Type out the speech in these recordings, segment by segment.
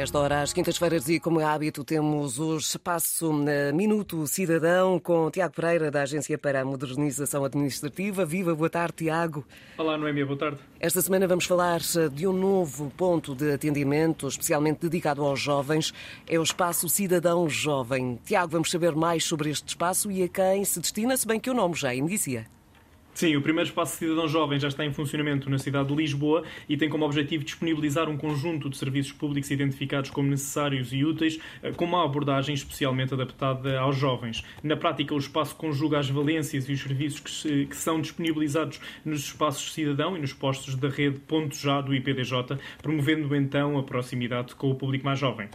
Esta hora, às quintas-feiras, e como é hábito, temos o espaço Minuto Cidadão com Tiago Pereira, da Agência para a Modernização Administrativa. Viva, boa tarde, Tiago. Olá, Noémia, boa tarde. Esta semana vamos falar de um novo ponto de atendimento, especialmente dedicado aos jovens. É o Espaço Cidadão Jovem. Tiago, vamos saber mais sobre este espaço e a quem se destina, se bem que o nome já inicia. Sim, o primeiro espaço Cidadão Jovem já está em funcionamento na cidade de Lisboa e tem como objetivo disponibilizar um conjunto de serviços públicos identificados como necessários e úteis, eh, com uma abordagem especialmente adaptada aos jovens. Na prática, o espaço conjuga as valências e os serviços que, se, que são disponibilizados nos espaços Cidadão e nos postos da rede Ponto Já do IPDJ, promovendo então a proximidade com o público mais jovem.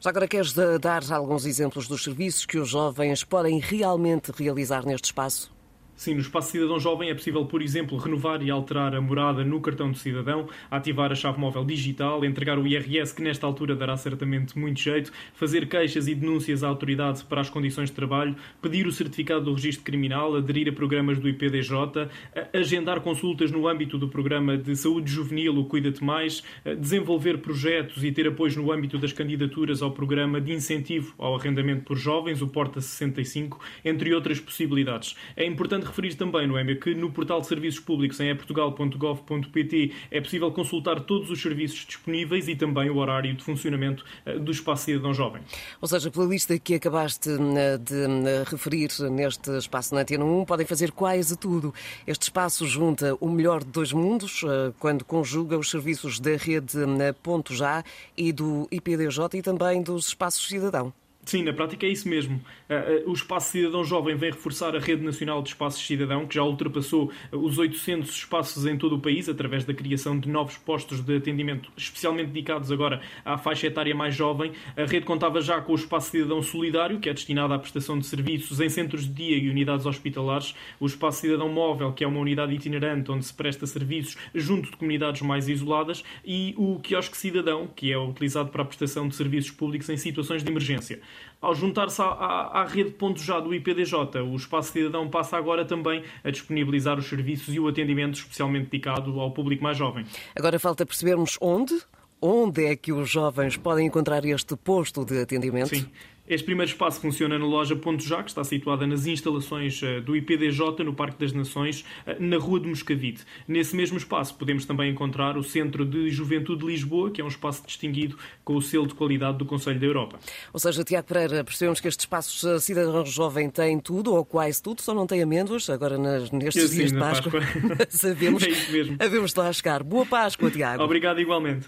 Já agora queres dar alguns exemplos dos serviços que os jovens podem realmente realizar neste espaço? Sim, no Espaço Cidadão Jovem é possível, por exemplo, renovar e alterar a morada no cartão de cidadão, ativar a chave móvel digital, entregar o IRS, que nesta altura dará certamente muito jeito, fazer queixas e denúncias à autoridade para as condições de trabalho, pedir o certificado do registro criminal, aderir a programas do IPDJ, agendar consultas no âmbito do programa de saúde juvenil, o Cuida-te Mais, desenvolver projetos e ter apoio no âmbito das candidaturas ao programa de incentivo ao arrendamento por jovens, o Porta 65, entre outras possibilidades. É importante referir também, Noémia, que no portal de serviços públicos em eportugal.gov.pt é possível consultar todos os serviços disponíveis e também o horário de funcionamento eh, do Espaço Cidadão Jovem. Ou seja, pela lista que acabaste eh, de eh, referir neste espaço na Antena 1, podem fazer quase tudo. Este espaço junta o melhor de dois mundos, quando conjuga os serviços da rede Ponto Já e do IPDJ e também dos espaços cidadão. Sim, na prática é isso mesmo. Eh, eh, o Espaço Cidadão Jovem vem reforçar a Rede Nacional de Espaços Cidadão, que já ultrapassou eh, os 800 espaços em todo o país, através da criação de novos postos de atendimento, especialmente dedicados agora à faixa etária mais jovem. A rede contava já com o Espaço Cidadão Solidário, que é destinado à prestação de serviços em centros de dia e unidades hospitalares. O Espaço Cidadão Móvel, que é uma unidade itinerante onde se presta serviços junto de comunidades mais isoladas. E o Quiosque Cidadão, que é utilizado para a prestação de serviços públicos em situações de emergência. Ao juntar-se à, à, à, rede ponto já do IPDJ, o Espaço Cidadão passa agora também a disponibilizar os serviços e o atendimento especialmente dedicado ao público mais jovem. Agora falta percebermos onde onde é que os jovens podem encontrar este posto de atendimento? Sim. Este primeiro espaço funciona na loja Ponto Já, que está situada nas instalações eh, do IPDJ, no Parque das Nações, eh, na Rua de Moscavide. Nesse mesmo espaço podemos também encontrar o Centro de Juventude de Lisboa, que é um espaço distinguido com o selo de qualidade do Conselho da Europa. Ou seja, Tiago Pereira, percebemos que este espaço eh, cidadão jovem tem tudo, ou quase tudo, só não tem amêndoas, agora nestes dias de Páscoa. Páscoa. Sabemos. É isso mesmo. Havemos de lá chegar. Boa Páscoa, Tiago. Obrigado igualmente.